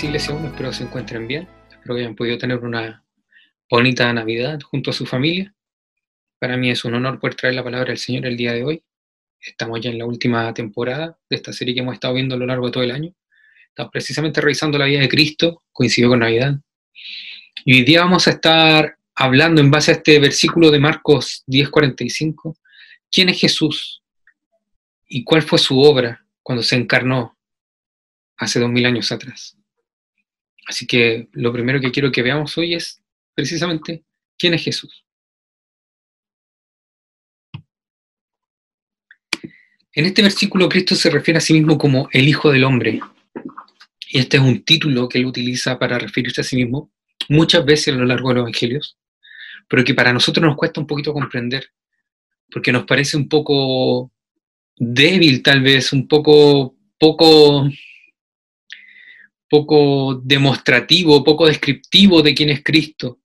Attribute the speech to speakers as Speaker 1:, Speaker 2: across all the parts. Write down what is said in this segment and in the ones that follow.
Speaker 1: Iglesia 1. Espero se encuentren bien. Espero que hayan podido tener una bonita Navidad junto a su familia. Para mí es un honor poder traer la palabra del Señor el día de hoy. Estamos ya en la última temporada de esta serie que hemos estado viendo a lo largo de todo el año. Estamos precisamente revisando la vida de Cristo, coincidió con Navidad. Y hoy día vamos a estar hablando en base a este versículo de Marcos 10:45. ¿Quién es Jesús? ¿Y cuál fue su obra cuando se encarnó hace dos mil años atrás? Así que lo primero que quiero que veamos hoy es precisamente quién es Jesús. En este versículo Cristo se refiere a sí mismo como el Hijo del Hombre. Y este es un título que él utiliza para referirse a sí mismo muchas veces a lo largo de los evangelios, pero que para nosotros nos cuesta un poquito comprender, porque nos parece un poco débil tal vez, un poco poco poco demostrativo, poco descriptivo de quién es Cristo.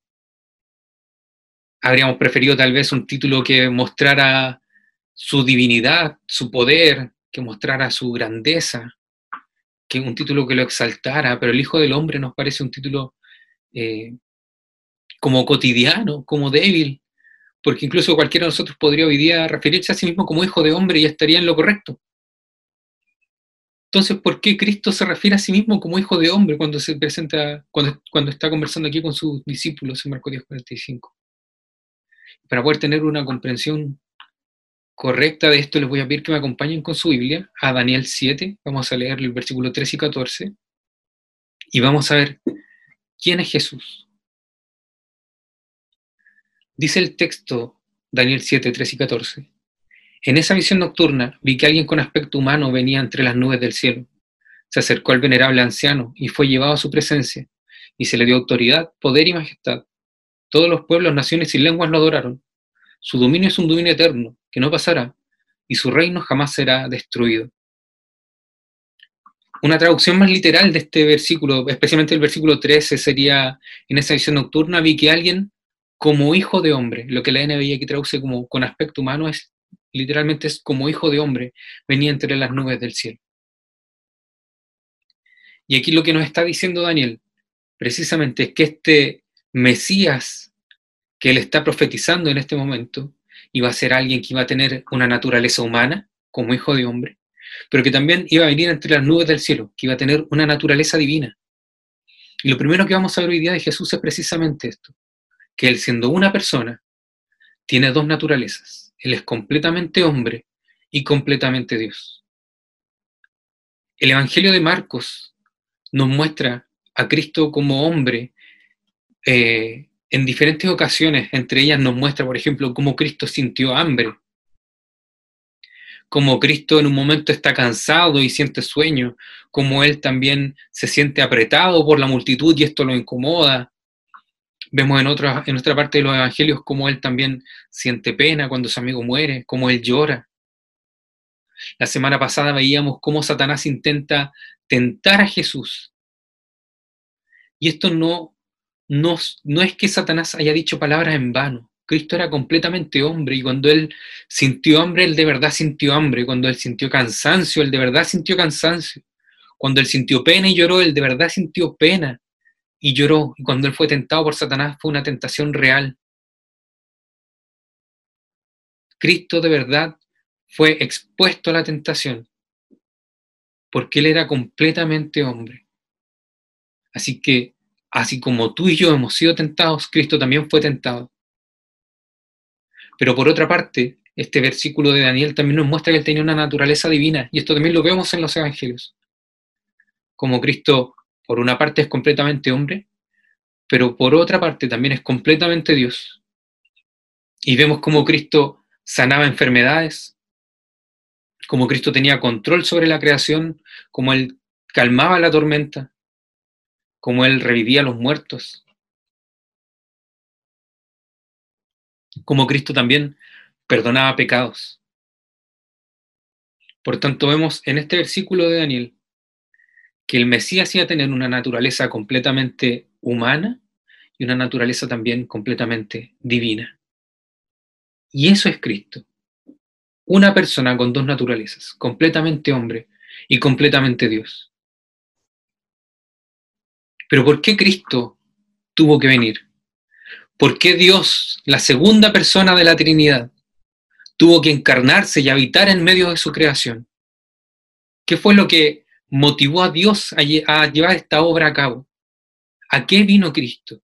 Speaker 1: Habríamos preferido tal vez un título que mostrara su divinidad, su poder, que mostrara su grandeza, que un título que lo exaltara, pero el Hijo del Hombre nos parece un título eh, como cotidiano, como débil, porque incluso cualquiera de nosotros podría hoy día referirse a sí mismo como hijo de hombre y estaría en lo correcto. Entonces, ¿por qué Cristo se refiere a sí mismo como hijo de hombre cuando se presenta, cuando, está conversando aquí con sus discípulos en Marcos 10:45? Para poder tener una comprensión correcta de esto, les voy a pedir que me acompañen con su Biblia a Daniel 7. Vamos a leer el versículo 13 y 14. Y vamos a ver quién es Jesús. Dice el texto, Daniel 7, 13 y 14. En esa visión nocturna vi que alguien con aspecto humano venía entre las nubes del cielo. Se acercó al venerable anciano y fue llevado a su presencia, y se le dio autoridad, poder y majestad. Todos los pueblos, naciones y lenguas lo adoraron. Su dominio es un dominio eterno, que no pasará, y su reino jamás será destruido. Una traducción más literal de este versículo, especialmente el versículo 13, sería, en esa visión nocturna vi que alguien como hijo de hombre, lo que la NBI aquí traduce como con aspecto humano es, literalmente es como hijo de hombre, venía entre las nubes del cielo. Y aquí lo que nos está diciendo Daniel, precisamente es que este Mesías que él está profetizando en este momento iba a ser alguien que iba a tener una naturaleza humana, como hijo de hombre, pero que también iba a venir entre las nubes del cielo, que iba a tener una naturaleza divina. Y lo primero que vamos a ver hoy día de Jesús es precisamente esto, que él siendo una persona, tiene dos naturalezas. Él es completamente hombre y completamente Dios. El Evangelio de Marcos nos muestra a Cristo como hombre eh, en diferentes ocasiones, entre ellas nos muestra, por ejemplo, cómo Cristo sintió hambre, cómo Cristo en un momento está cansado y siente sueño, cómo Él también se siente apretado por la multitud y esto lo incomoda. Vemos en otra, en otra parte de los evangelios cómo Él también siente pena cuando su amigo muere, cómo Él llora. La semana pasada veíamos cómo Satanás intenta tentar a Jesús. Y esto no no, es que Satanás haya dicho palabras en vano. Cristo era completamente hombre y cuando él sintió hambre, él de verdad sintió hambre. Cuando él sintió cansancio, él de verdad sintió cansancio. Cuando él sintió pena y lloró, él de verdad sintió pena y lloró. Y cuando él fue tentado por Satanás fue una tentación real. Cristo de verdad fue expuesto a la tentación porque él era completamente hombre. Así que Así como tú y yo hemos sido tentados, Cristo también fue tentado. Pero por otra parte, este versículo de Daniel también nos muestra que él tenía una naturaleza divina, y esto también lo vemos en los evangelios. Como Cristo, por una parte, es completamente hombre, pero por otra parte también es completamente Dios. Y vemos cómo Cristo sanaba enfermedades, cómo Cristo tenía control sobre la creación, cómo Él calmaba la tormenta, cómo Él revivía a los muertos, como Cristo también perdonaba pecados. Por tanto, vemos en este versículo de Daniel que el Mesías iba a tener una naturaleza completamente humana y una naturaleza también completamente divina. Y eso es Cristo. Una persona con dos naturalezas, completamente hombre y completamente Dios. Pero ¿por qué Cristo tuvo que venir? ¿Por qué Dios, la segunda persona de la Trinidad, tuvo que encarnarse y habitar en medio de su creación? ¿Qué fue lo que motivó a Dios a, llevar esta obra a cabo? ¿A qué vino Cristo?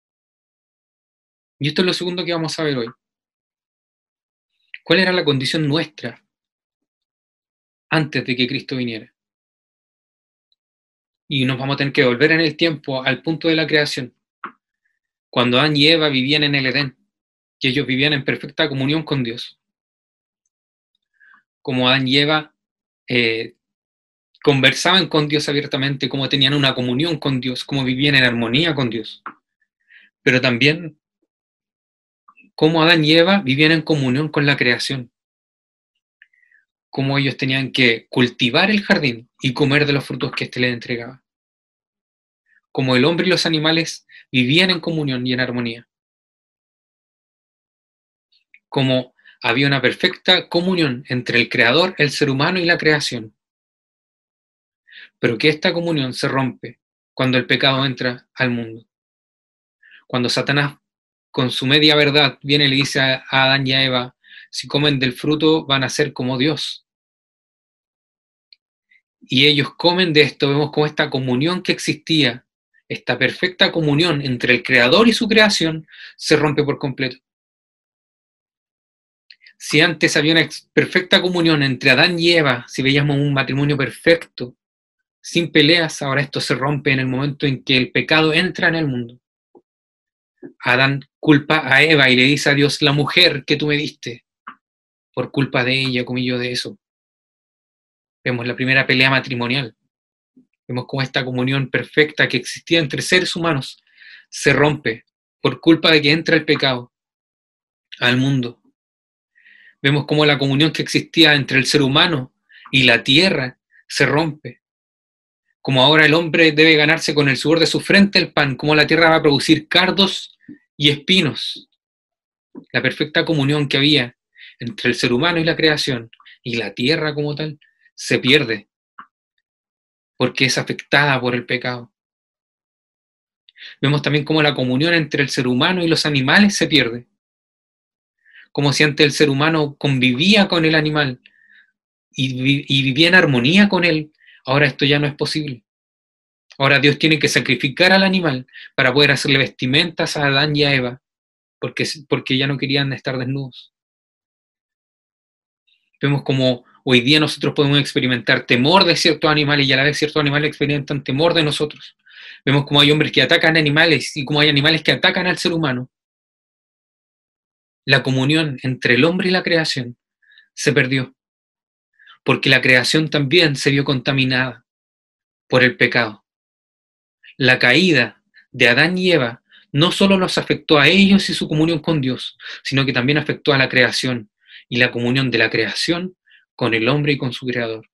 Speaker 1: Y esto es lo segundo que vamos a ver hoy. ¿Cuál era la condición nuestra antes de que Cristo viniera? Y nos vamos a tener que volver en el tiempo al punto de la creación. Cuando Adán y Eva vivían en el Edén, que ellos vivían en perfecta comunión con Dios. Como Adán y Eva eh, conversaban con Dios abiertamente, como tenían una comunión con Dios, como vivían en armonía con Dios. Pero también cómo Adán y Eva vivían en comunión con la creación, cómo ellos tenían que cultivar el jardín y comer de los frutos que éste les entregaba, como el hombre y los animales vivían en comunión y en armonía, como había una perfecta comunión entre el creador, el ser humano y la creación, pero que esta comunión se rompe cuando el pecado entra al mundo. Cuando Satanás con su media verdad, viene y le dice a Adán y a Eva, si comen del fruto van a ser como Dios. Y ellos comen de esto, vemos como esta comunión que existía, esta perfecta comunión entre el Creador y su creación, se rompe por completo. Si antes había una perfecta comunión entre Adán y Eva, si veíamos un matrimonio perfecto, sin peleas, ahora esto se rompe en el momento en que el pecado entra en el mundo. Adán culpa a Eva y le dice a Dios, la mujer que tú me diste, por culpa de ella, comillo de eso. Vemos la primera pelea matrimonial. Vemos cómo esta comunión perfecta que existía entre seres humanos se rompe por culpa de que entra el pecado al mundo. Vemos cómo la comunión que existía entre el ser humano y la tierra se rompe. Como ahora el hombre debe ganarse con el sudor de su frente el pan, como la tierra va a producir cardos y espinos. La perfecta comunión que había entre el ser humano y la creación y la tierra como tal se pierde porque es afectada por el pecado. Vemos también cómo la comunión entre el ser humano y los animales se pierde. Como si antes el ser humano convivía con el animal y, y vivía en armonía con él, ahora esto ya no es posible. Ahora Dios tiene que sacrificar al animal para poder hacerle vestimentas a Adán y a Eva, porque, porque ya no querían estar desnudos. Vemos como hoy día nosotros podemos experimentar temor de ciertos animales y a la vez ciertos animales experimentan temor de nosotros. Vemos como hay hombres que atacan animales y como hay animales que atacan al ser humano. La comunión entre el hombre y la creación se perdió, porque la creación también se vio contaminada por el pecado la caída de Adán y Eva no solo los afectó a ellos y su comunión con Dios, sino que también afectó a la creación y la comunión de la creación con el hombre y con su creador.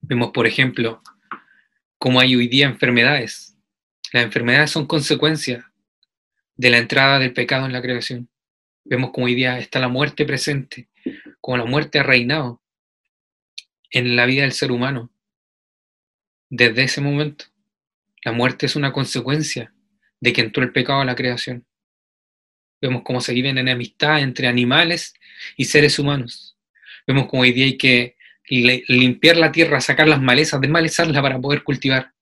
Speaker 1: Vemos, por ejemplo, cómo hay hoy día enfermedades. Las enfermedades son consecuencia de la entrada del pecado en la creación. Vemos cómo hoy día está la muerte presente, como la muerte ha reinado en la vida del ser humano. Desde ese momento, la muerte es una consecuencia de que entró el pecado a la creación. Vemos cómo se viven en amistad entre animales y seres humanos. Vemos cómo hoy día hay que limpiar la tierra, sacar las malezas, desmalezarla para poder cultivar.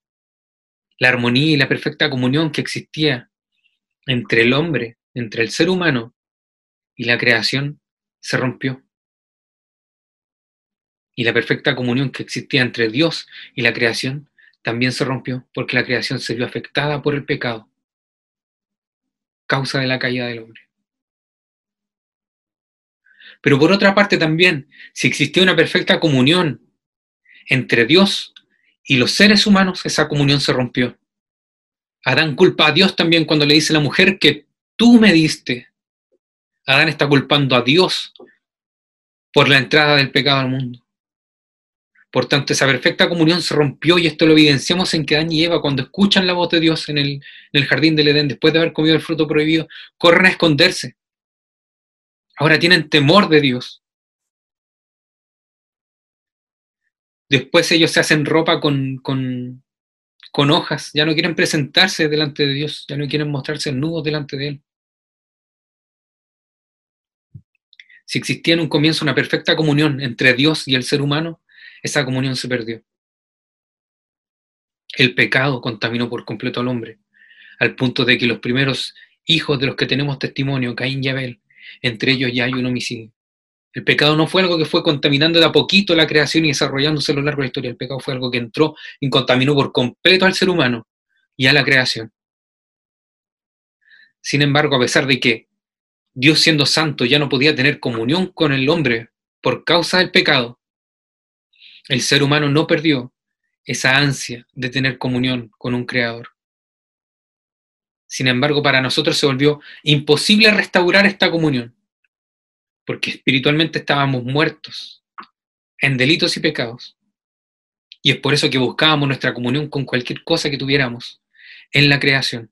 Speaker 1: La armonía y la perfecta comunión que existía entre el hombre, entre el ser humano y la creación, se rompió y la perfecta comunión que existía entre Dios y la creación también se rompió porque la creación se vio afectada por el pecado, causa de la caída del hombre. Pero por otra parte también, si existía una perfecta comunión entre Dios y los seres humanos, esa comunión se rompió. Adán culpa a Dios también cuando le dice a la mujer que tú me diste. Adán está culpando a Dios por la entrada del pecado al mundo. Por tanto, esa perfecta comunión se rompió y esto lo evidenciamos en que Adán y Eva, cuando escuchan la voz de Dios en el, jardín del Edén, después de haber comido el fruto prohibido, corren a esconderse. Ahora tienen temor de Dios. Después ellos se hacen ropa con, con hojas, ya no quieren presentarse delante de Dios, ya no quieren mostrarse nudos delante de Él. Si existía en un comienzo una perfecta comunión entre Dios y el ser humano, esa comunión se perdió. El pecado contaminó por completo al hombre, al punto de que los primeros hijos de los que tenemos testimonio, Caín y Abel, entre ellos ya hay un homicidio. El pecado no fue algo que fue contaminando de a poquito la creación y desarrollándose a lo largo de la historia. El pecado fue algo que entró y contaminó por completo al ser humano y a la creación. Sin embargo, a pesar de que Dios siendo santo ya no podía tener comunión con el hombre por causa del pecado, el ser humano no perdió esa ansia de tener comunión con un creador. Sin embargo, para nosotros se volvió imposible restaurar esta comunión, porque espiritualmente estábamos muertos en delitos y pecados. Y es por eso que buscábamos nuestra comunión con cualquier cosa que tuviéramos en la creación.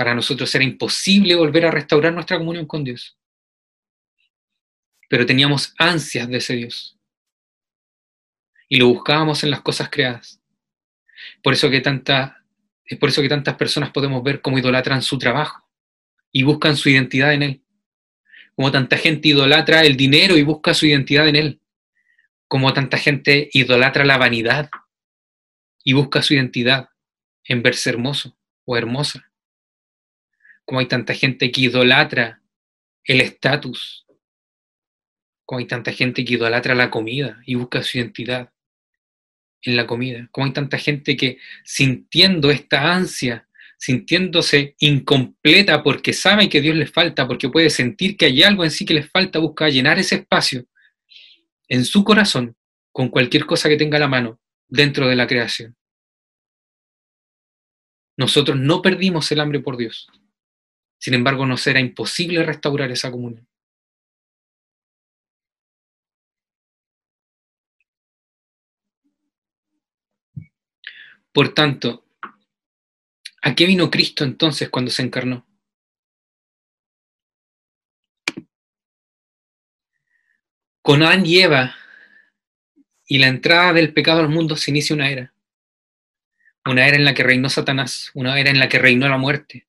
Speaker 1: Para nosotros era imposible volver a restaurar nuestra comunión con Dios. Pero teníamos ansias de ese Dios. Y lo buscábamos en las cosas creadas. Por eso que tanta, es por eso que tantas personas podemos ver cómo idolatran su trabajo y buscan su identidad en él. Como tanta gente idolatra el dinero y busca su identidad en él. Como tanta gente idolatra la vanidad y busca su identidad en verse hermoso o hermosa como hay tanta gente que idolatra el estatus, como hay tanta gente que idolatra la comida y busca su identidad en la comida, como hay tanta gente que sintiendo esta ansia, sintiéndose incompleta porque sabe que Dios les falta, porque puede sentir que hay algo en sí que les falta, busca llenar ese espacio en su corazón con cualquier cosa que tenga a la mano dentro de la creación. Nosotros no perdimos el hambre por Dios. Sin embargo, nos era imposible restaurar esa comunión. Por tanto, ¿a qué vino Cristo entonces cuando se encarnó? Con Adán y Eva y la entrada del pecado al mundo se inicia una era. Una era en la que reinó Satanás, una era en la que reinó la muerte,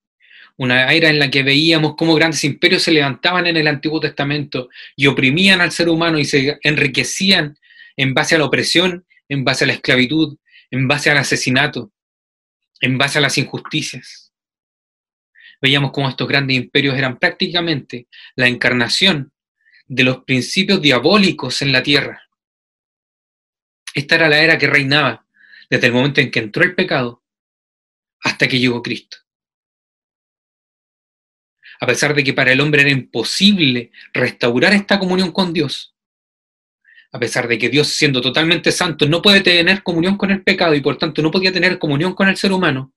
Speaker 1: una era en la que veíamos cómo grandes imperios se levantaban en el Antiguo Testamento y oprimían al ser humano y se enriquecían en base a la opresión, en base a la esclavitud, en base al asesinato, en base a las injusticias. Veíamos cómo estos grandes imperios eran prácticamente la encarnación de los principios diabólicos en la tierra. Esta era la era que reinaba desde el momento en que entró el pecado hasta que llegó Cristo a pesar de que para el hombre era imposible restaurar esta comunión con Dios, a pesar de que Dios siendo totalmente santo no puede tener comunión con el pecado y por tanto no podía tener comunión con el ser humano,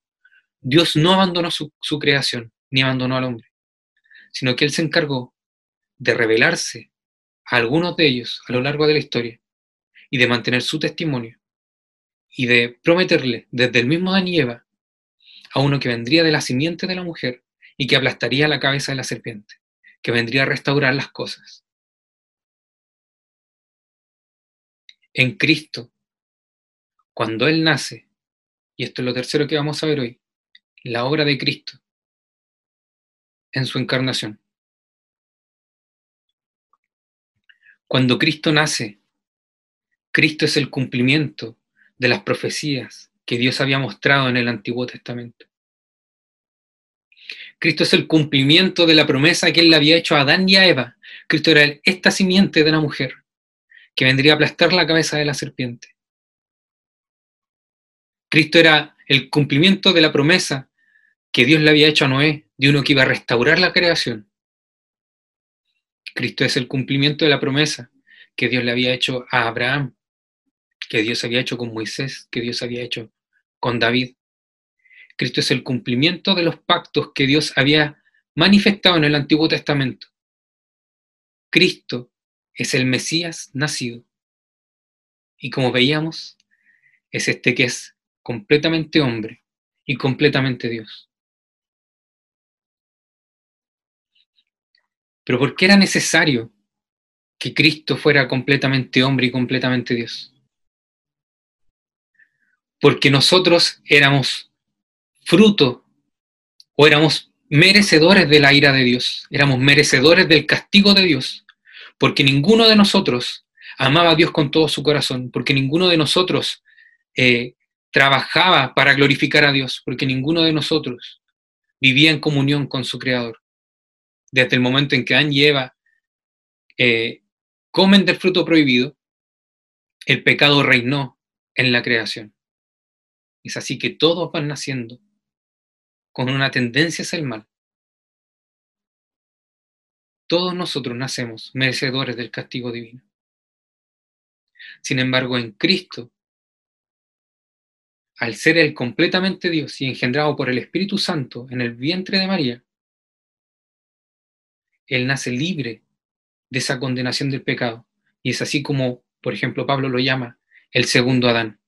Speaker 1: Dios no abandonó su, creación ni abandonó al hombre, sino que Él se encargó de revelarse a algunos de ellos a lo largo de la historia y de mantener su testimonio y de prometerle desde el mismo Eva a uno que vendría de la simiente de la mujer y que aplastaría la cabeza de la serpiente, que vendría a restaurar las cosas. En Cristo, cuando Él nace, y esto es lo tercero que vamos a ver hoy, la obra de Cristo en su encarnación. Cuando Cristo nace, Cristo es el cumplimiento de las profecías que Dios había mostrado en el Antiguo Testamento. Cristo es el cumplimiento de la promesa que él le había hecho a Adán y a Eva. Cristo era esta simiente de la mujer que vendría a aplastar la cabeza de la serpiente. Cristo era el cumplimiento de la promesa que Dios le había hecho a Noé, de uno que iba a restaurar la creación. Cristo es el cumplimiento de la promesa que Dios le había hecho a Abraham, que Dios había hecho con Moisés, que Dios había hecho con David. Cristo es el cumplimiento de los pactos que Dios había manifestado en el Antiguo Testamento. Cristo es el Mesías nacido. Y como veíamos, es este que es completamente hombre y completamente Dios. Pero ¿por qué era necesario que Cristo fuera completamente hombre y completamente Dios? porque nosotros éramos fruto o éramos merecedores de la ira de Dios, éramos merecedores del castigo de Dios, porque ninguno de nosotros amaba a Dios con todo su corazón, porque ninguno de nosotros eh, trabajaba para glorificar a Dios, porque ninguno de nosotros vivía en comunión con su Creador. Desde el momento en que Adán y Eva eh, comen del fruto prohibido, el pecado reinó en la creación. Es así que todos van naciendo con una tendencia hacia el mal. Todos nosotros nacemos merecedores del castigo divino. Sin embargo, en Cristo, al ser Él completamente Dios y engendrado por el Espíritu Santo en el vientre de María, Él nace libre de esa condenación del pecado. Y es así como, por ejemplo, Pablo lo llama el segundo Adán.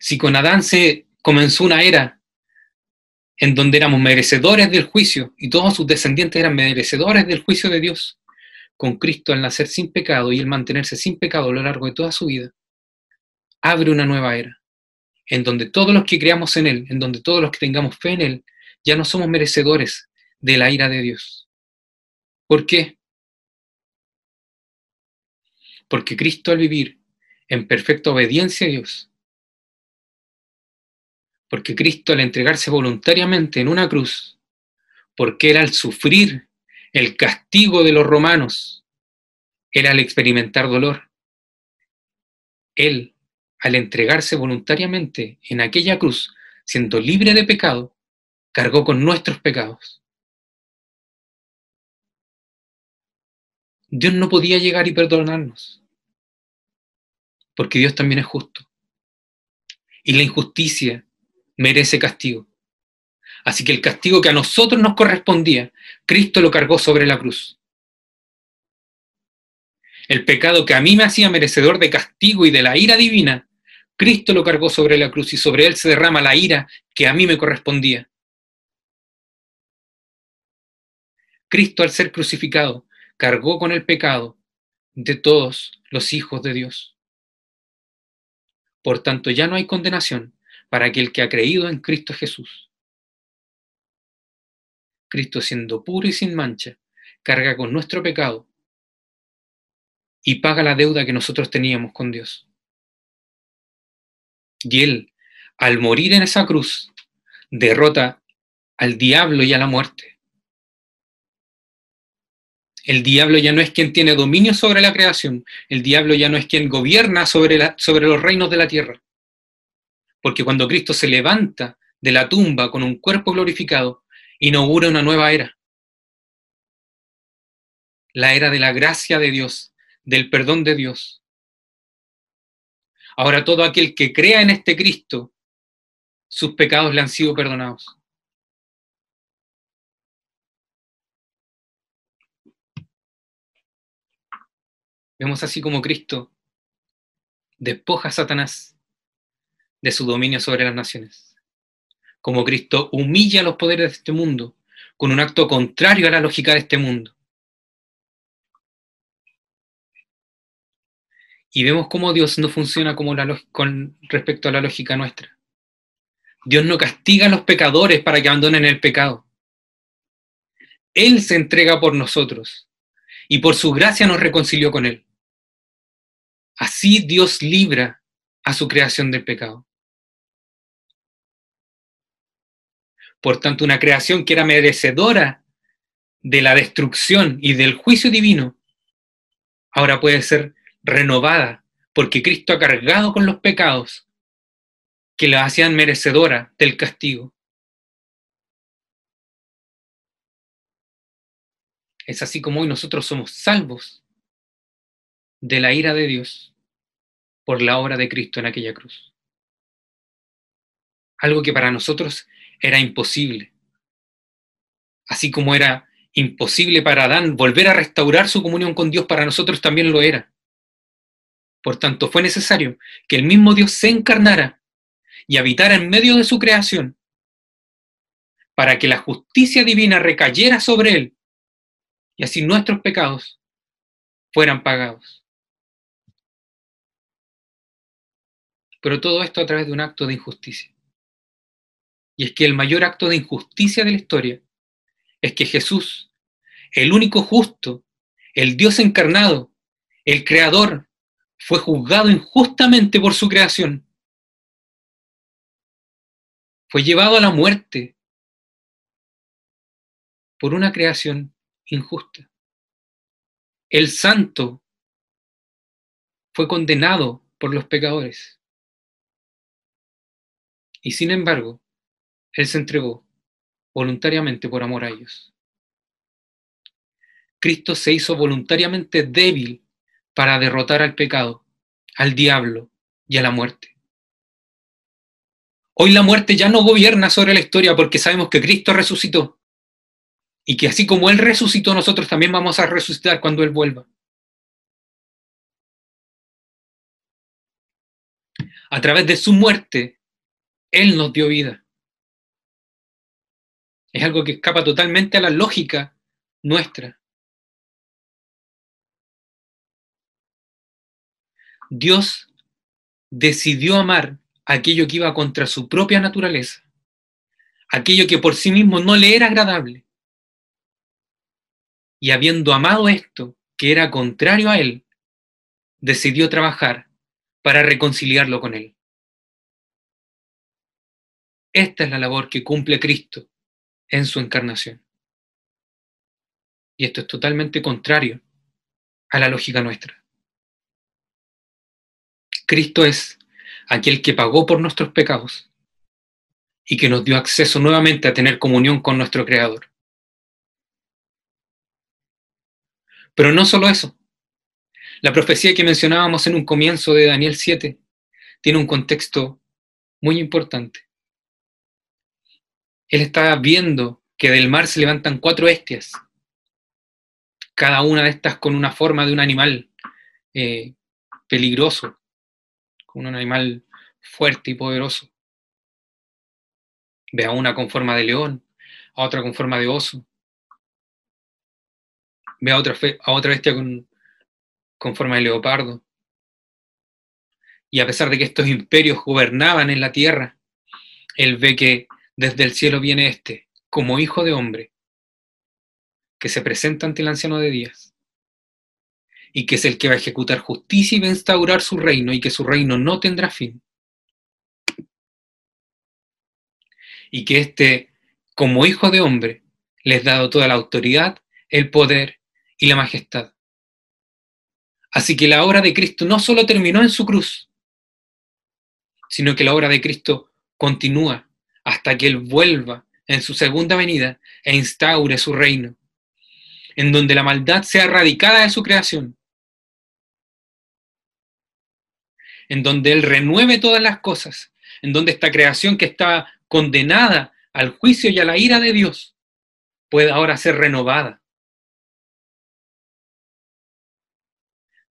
Speaker 1: Si con Adán se comenzó una era en donde éramos merecedores del juicio y todos sus descendientes eran merecedores del juicio de Dios, con Cristo al nacer sin pecado y el mantenerse sin pecado a lo largo de toda su vida, abre una nueva era, en donde todos los que creamos en Él, en donde todos los que tengamos fe en Él, ya no somos merecedores de la ira de Dios. ¿Por qué? Porque Cristo al vivir en perfecta obediencia a Dios, porque Cristo al entregarse voluntariamente en una cruz, porque Él al sufrir el castigo de los romanos, Él al experimentar dolor, Él al entregarse voluntariamente en aquella cruz, siendo libre de pecado, cargó con nuestros pecados. Dios no podía llegar y perdonarnos, porque Dios también es justo. Y la injusticia merece castigo. Así que el castigo que a nosotros nos correspondía, Cristo lo cargó sobre la cruz. El pecado que a mí me hacía merecedor de castigo y de la ira divina, Cristo lo cargó sobre la cruz y sobre él se derrama la ira que a mí me correspondía. Cristo al ser crucificado cargó con el pecado de todos los hijos de Dios. Por tanto, ya no hay condenación para aquel que ha creído en Cristo Jesús. Cristo siendo puro y sin mancha, carga con nuestro pecado y paga la deuda que nosotros teníamos con Dios. Y Él, al morir en esa cruz, derrota al diablo y a la muerte. El diablo ya no es quien tiene dominio sobre la creación, el diablo ya no es quien gobierna sobre, los reinos de la tierra. Porque cuando Cristo se levanta de la tumba con un cuerpo glorificado, inaugura una nueva era. La era de la gracia de Dios, del perdón de Dios. Ahora todo aquel que crea en este Cristo, sus pecados le han sido perdonados. Vemos así como Cristo despoja a Satanás de su dominio sobre las naciones. Como Cristo humilla los poderes de este mundo con un acto contrario a la lógica de este mundo. Y vemos cómo Dios no funciona como con respecto a la lógica nuestra. Dios no castiga a los pecadores para que abandonen el pecado. Él se entrega por nosotros y por su gracia nos reconcilió con Él. Así Dios libra a su creación del pecado. Por tanto, una creación que era merecedora de la destrucción y del juicio divino, ahora puede ser renovada, porque Cristo ha cargado con los pecados que la hacían merecedora del castigo. Es así como hoy nosotros somos salvos de la ira de Dios por la obra de Cristo en aquella cruz. Algo que para nosotros era imposible. Así como era imposible para Adán volver a restaurar su comunión con Dios, para nosotros también lo era. Por tanto, fue necesario que el mismo Dios se encarnara y habitara en medio de su creación para que la justicia divina recayera sobre él y así nuestros pecados fueran pagados. Pero todo esto a través de un acto de injusticia. Y es que el mayor acto de injusticia de la historia es que Jesús, el único justo, el Dios encarnado, el creador, fue juzgado injustamente por su creación. Fue llevado a la muerte por una creación injusta. El santo fue condenado por los pecadores. Y sin embargo, Él se entregó voluntariamente por amor a ellos. Cristo se hizo voluntariamente débil para derrotar al pecado, al diablo y a la muerte. Hoy la muerte ya no gobierna sobre la historia porque sabemos que Cristo resucitó y que así como Él resucitó, nosotros también vamos a resucitar cuando Él vuelva. A través de su muerte, Él nos dio vida. Es algo que escapa totalmente a la lógica nuestra. Dios decidió amar aquello que iba contra su propia naturaleza, aquello que por sí mismo no le era agradable. Y habiendo amado esto, que era contrario a él, decidió trabajar para reconciliarlo con él. Esta es la labor que cumple Cristo en su encarnación. Y esto es totalmente contrario a la lógica nuestra. Cristo es aquel que pagó por nuestros pecados y que nos dio acceso nuevamente a tener comunión con nuestro Creador. Pero no solo eso. La profecía que mencionábamos en un comienzo de Daniel 7 tiene un contexto muy importante. Él está viendo que del mar se levantan cuatro bestias, cada una de estas con una forma de un animal eh, peligroso, un animal fuerte y poderoso. Ve a una con forma de león, a otra con forma de oso. Ve a otra, a otra bestia con, con forma de leopardo. Y a pesar de que estos imperios gobernaban en la tierra, él ve que desde el cielo viene este, como hijo de hombre, que se presenta ante el anciano de días y que es el que va a ejecutar justicia y va a instaurar su reino y que su reino no tendrá fin. Y que éste, como hijo de hombre, les ha dado toda la autoridad, el poder y la majestad. Así que la obra de Cristo no solo terminó en su cruz, sino que la obra de Cristo continúa hasta que Él vuelva en su segunda venida e instaure su reino, en donde la maldad sea erradicada de su creación en donde Él renueve todas las cosas, en donde esta creación que estaba condenada al juicio y a la ira de Dios pueda ahora ser renovada.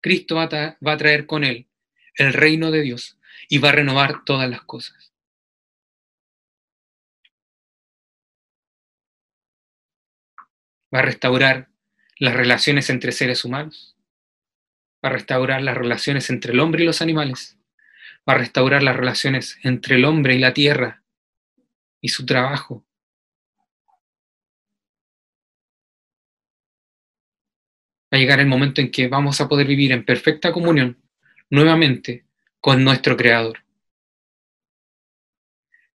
Speaker 1: Cristo va a, traer con Él el reino de Dios y va a renovar todas las cosas. Va a restaurar las relaciones entre seres humanos va a restaurar las relaciones entre el hombre y los animales, va a restaurar las relaciones entre el hombre y la tierra y su trabajo. Va a llegar el momento en que vamos a poder vivir en perfecta comunión nuevamente con nuestro Creador.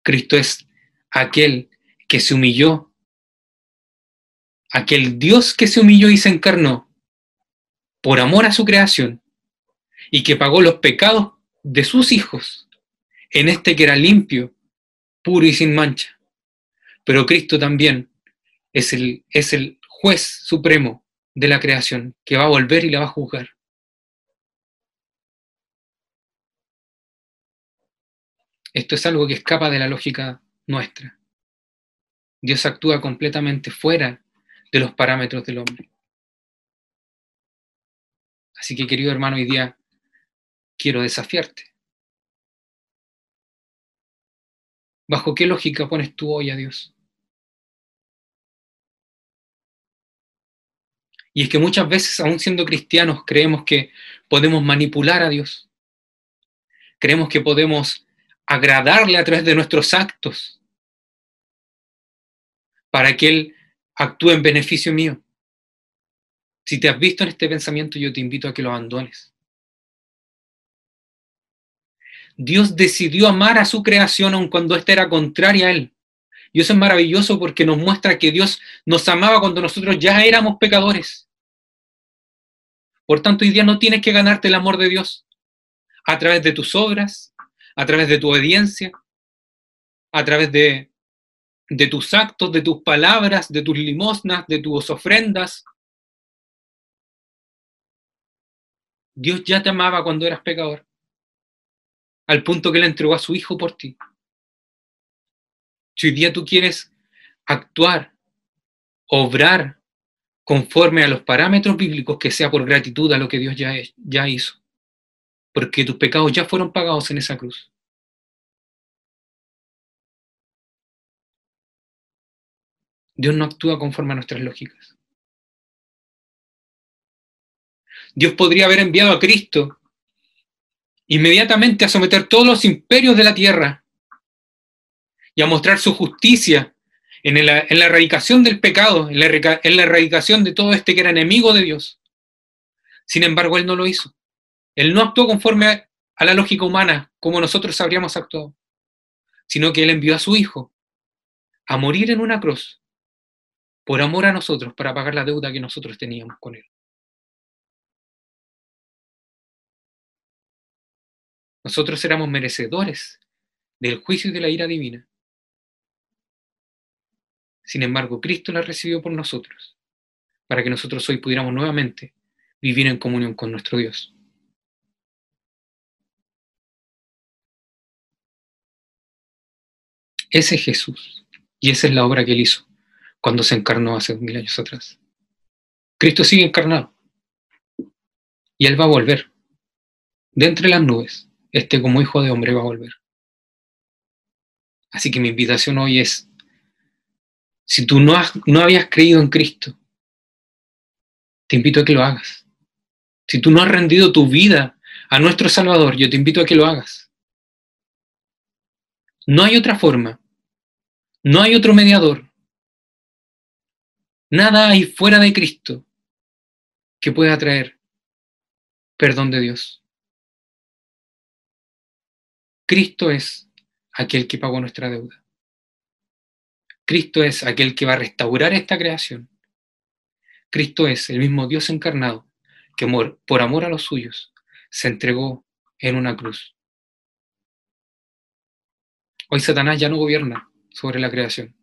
Speaker 1: Cristo es aquel que se humilló, aquel Dios que se humilló y se encarnó por amor a su creación y que pagó los pecados de sus hijos en este que era limpio, puro y sin mancha. Pero Cristo también es el, es el juez supremo de la creación que va a volver y la va a juzgar. Esto es algo que escapa de la lógica nuestra. Dios actúa completamente fuera de los parámetros del hombre. Así que, querido hermano, hoy día quiero desafiarte. ¿Bajo qué lógica pones tú hoy a Dios? Y es que muchas veces, aún siendo cristianos, creemos que podemos manipular a Dios. Creemos que podemos agradarle a través de nuestros actos para que Él actúe en beneficio mío. Si te has visto en este pensamiento, yo te invito a que lo abandones. Dios decidió amar a su creación aun cuando ésta era contraria a Él. Y eso es maravilloso porque nos muestra que Dios nos amaba cuando nosotros ya éramos pecadores. Por tanto, hoy día no tienes que ganarte el amor de Dios a través de tus obras, a través de tu obediencia, a través de, de tus actos, de tus palabras, de tus limosnas, de tus ofrendas. Dios ya te amaba cuando eras pecador, al punto que le entregó a su Hijo por ti. Si hoy día tú quieres actuar, obrar conforme a los parámetros bíblicos, que sea por gratitud a lo que Dios ya, ya hizo, porque tus pecados ya fueron pagados en esa cruz. Dios no actúa conforme a nuestras lógicas. Dios podría haber enviado a Cristo inmediatamente a someter todos los imperios de la tierra y a mostrar su justicia en la, erradicación del pecado, en la, erradicación de todo este que era enemigo de Dios. Sin embargo, Él no lo hizo. Él no actuó conforme a la lógica humana, como nosotros habríamos actuado, sino que Él envió a su Hijo a morir en una cruz por amor a nosotros, para pagar la deuda que nosotros teníamos con Él. Nosotros éramos merecedores del juicio y de la ira divina. Sin embargo, Cristo la recibió por nosotros, para que nosotros hoy pudiéramos nuevamente vivir en comunión con nuestro Dios. Ese es Jesús, y esa es la obra que Él hizo cuando se encarnó hace mil años atrás. Cristo sigue encarnado, y Él va a volver. De entre las nubes, este como hijo de hombre va a volver. Así que mi invitación hoy es si tú no, has, no habías creído en Cristo, te invito a que lo hagas. Si tú no has rendido tu vida a nuestro Salvador, yo te invito a que lo hagas. No hay otra forma. No hay otro mediador. Nada hay fuera de Cristo que pueda traer perdón de Dios. Cristo es aquel que pagó nuestra deuda. Cristo es aquel que va a restaurar esta creación. Cristo es el mismo Dios encarnado que por amor a los suyos se entregó en una cruz. Hoy Satanás ya no gobierna sobre la creación,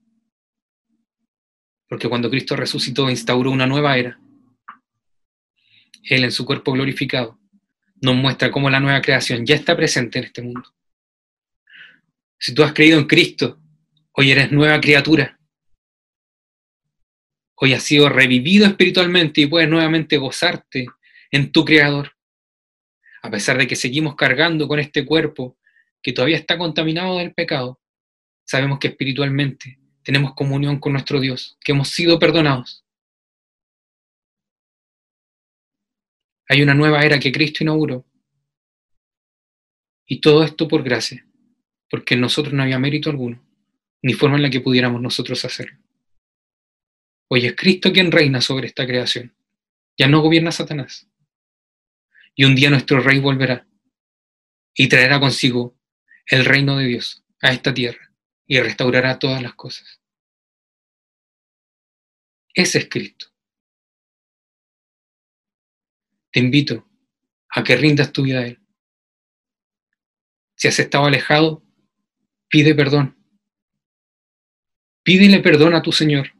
Speaker 1: porque cuando Cristo resucitó instauró una nueva era. Él en su cuerpo glorificado nos muestra cómo la nueva creación ya está presente en este mundo. Si tú has creído en Cristo, Hoy eres nueva criatura. Hoy has sido revivido espiritualmente y puedes nuevamente gozarte en tu Creador. A pesar de que seguimos cargando con este cuerpo que todavía está contaminado del pecado, sabemos que espiritualmente tenemos comunión con nuestro Dios, que hemos sido perdonados. Hay una nueva era que Cristo inauguró. Y todo esto por gracia, porque en nosotros no había mérito alguno ni forma en la que pudiéramos nosotros hacerlo. Hoy es Cristo quien reina sobre esta creación. Ya no gobierna Satanás. Y un día nuestro rey volverá y traerá consigo el reino de Dios a esta tierra y restaurará todas las cosas. Ese es Cristo. Te invito a que rindas tu vida a Él. Si has estado alejado, pide perdón Pídele perdón a tu Señor.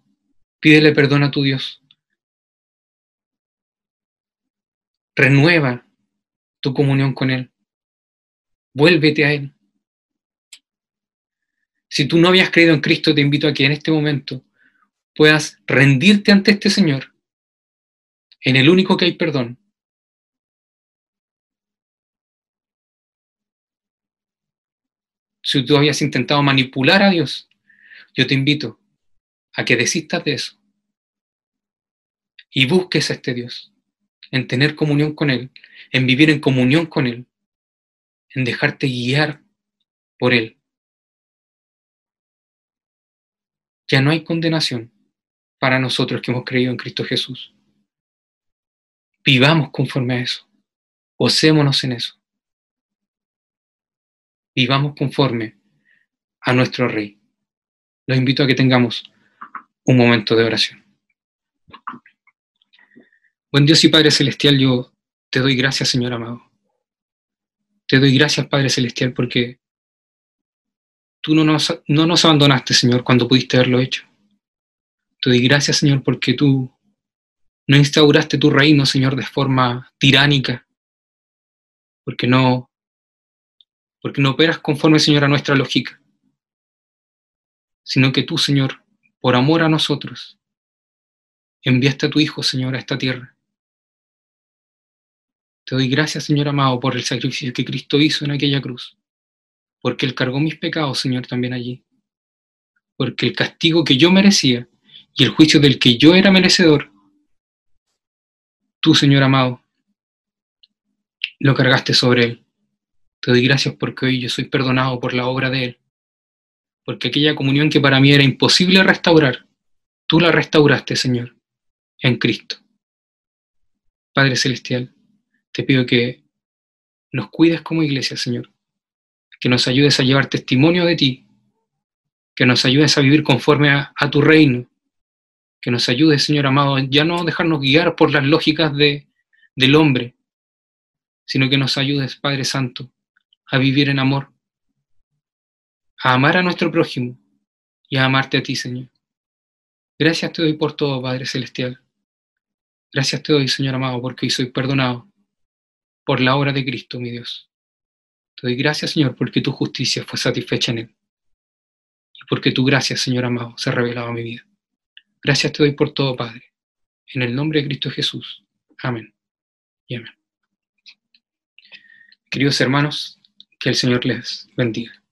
Speaker 1: Pídele perdón a tu Dios. Renueva tu comunión con Él. Vuélvete a Él. Si tú no habías creído en Cristo, te invito a que en este momento puedas rendirte ante este Señor, en el único que hay perdón. Si tú habías intentado manipular a Dios, yo te invito a que desistas de eso y busques a este Dios, en tener comunión con Él, en vivir en comunión con Él, en dejarte guiar por Él. Ya no hay condenación para nosotros que hemos creído en Cristo Jesús. Vivamos conforme a eso. Gocémonos en eso. Vivamos conforme a nuestro Rey. Los invito a que tengamos un momento de oración. Buen Dios y Padre Celestial, yo te doy gracias, Señor amado. Te doy gracias, Padre Celestial, porque tú no nos, no nos abandonaste, Señor, cuando pudiste haberlo hecho. Te doy gracias, Señor, porque tú no instauraste tu reino, Señor, de forma tiránica, porque no, porque no operas conforme, Señor, a nuestra lógica, sino que tú, Señor, por amor a nosotros, enviaste a tu Hijo, Señor, a esta tierra. Te doy gracias, Señor amado, por el sacrificio que Cristo hizo en aquella cruz, porque Él cargó mis pecados, Señor, también allí, porque el castigo que yo merecía y el juicio del que yo era merecedor, tú, Señor amado, lo cargaste sobre Él. Te doy gracias porque hoy yo soy perdonado por la obra de Él, porque aquella comunión que para mí era imposible restaurar, tú la restauraste, Señor, en Cristo. Padre Celestial, te pido que nos cuides como iglesia, Señor, que nos ayudes a llevar testimonio de ti, que nos ayudes a vivir conforme a, tu reino, que nos ayudes, Señor amado, ya no dejarnos guiar por las lógicas de, del hombre, sino que nos ayudes, Padre Santo, a vivir en amor, a amar a nuestro prójimo y a amarte a ti, Señor. Gracias te doy por todo, Padre Celestial. Gracias te doy, Señor amado, porque hoy soy perdonado por la obra de Cristo, mi Dios. Te doy gracias, Señor, porque tu justicia fue satisfecha en Él. Y porque tu gracia, Señor amado, se ha revelado a mi vida. Gracias te doy por todo, Padre. En el nombre de Cristo Jesús. Amén. Y amén. Queridos hermanos, que el Señor les bendiga.